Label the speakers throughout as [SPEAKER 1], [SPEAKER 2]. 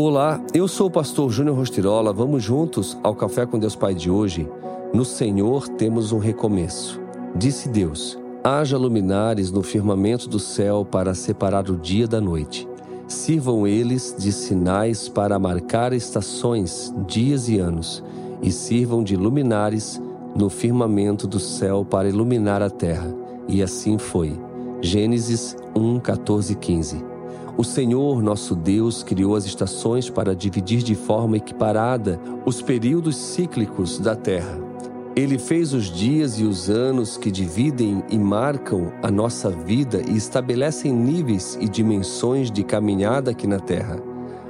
[SPEAKER 1] Olá, eu sou o pastor Júnior Rostirola. Vamos juntos ao Café com Deus Pai de hoje. No Senhor temos um recomeço. Disse Deus: Haja luminares no firmamento do céu para separar o dia da noite. Sirvam eles de sinais para marcar estações, dias e anos, e sirvam de luminares no firmamento do céu para iluminar a terra. E assim foi. Gênesis 1, 14 e 15. O Senhor, nosso Deus, criou as estações para dividir de forma equiparada os períodos cíclicos da terra. Ele fez os dias e os anos que dividem e marcam a nossa vida e estabelecem níveis e dimensões de caminhada aqui na terra.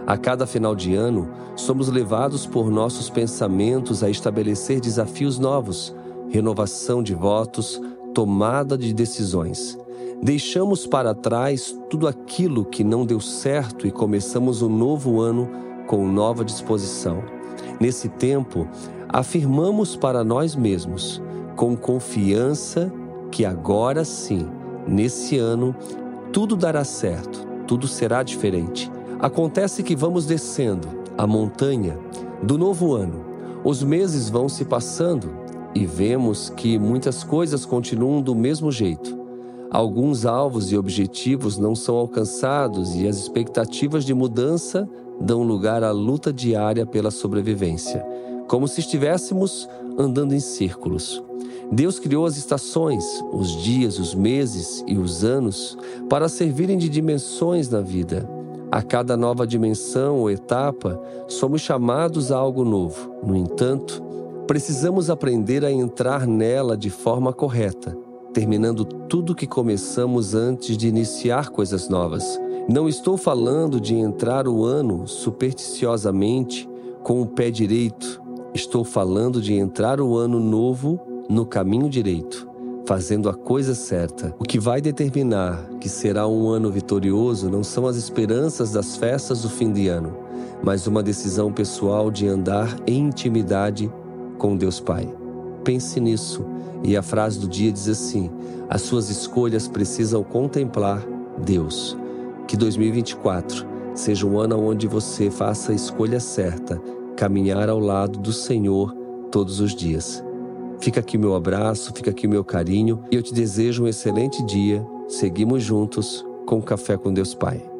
[SPEAKER 1] A cada final de ano, somos levados por nossos pensamentos a estabelecer desafios novos, renovação de votos, tomada de decisões. Deixamos para trás tudo aquilo que não deu certo e começamos um novo ano com nova disposição. Nesse tempo, afirmamos para nós mesmos, com confiança, que agora sim, nesse ano, tudo dará certo, tudo será diferente. Acontece que vamos descendo a montanha do novo ano. Os meses vão se passando e vemos que muitas coisas continuam do mesmo jeito. Alguns alvos e objetivos não são alcançados e as expectativas de mudança dão lugar à luta diária pela sobrevivência, como se estivéssemos andando em círculos. Deus criou as estações, os dias, os meses e os anos para servirem de dimensões na vida. A cada nova dimensão ou etapa, somos chamados a algo novo. No entanto, precisamos aprender a entrar nela de forma correta terminando tudo que começamos antes de iniciar coisas novas. Não estou falando de entrar o ano supersticiosamente com o pé direito. Estou falando de entrar o ano novo no caminho direito, fazendo a coisa certa. O que vai determinar que será um ano vitorioso não são as esperanças das festas do fim de ano, mas uma decisão pessoal de andar em intimidade com Deus Pai. Pense nisso e a frase do dia diz assim: as suas escolhas precisam contemplar Deus. Que 2024 seja um ano onde você faça a escolha certa, caminhar ao lado do Senhor todos os dias. Fica aqui meu abraço, fica aqui meu carinho e eu te desejo um excelente dia. Seguimos juntos com Café com Deus Pai.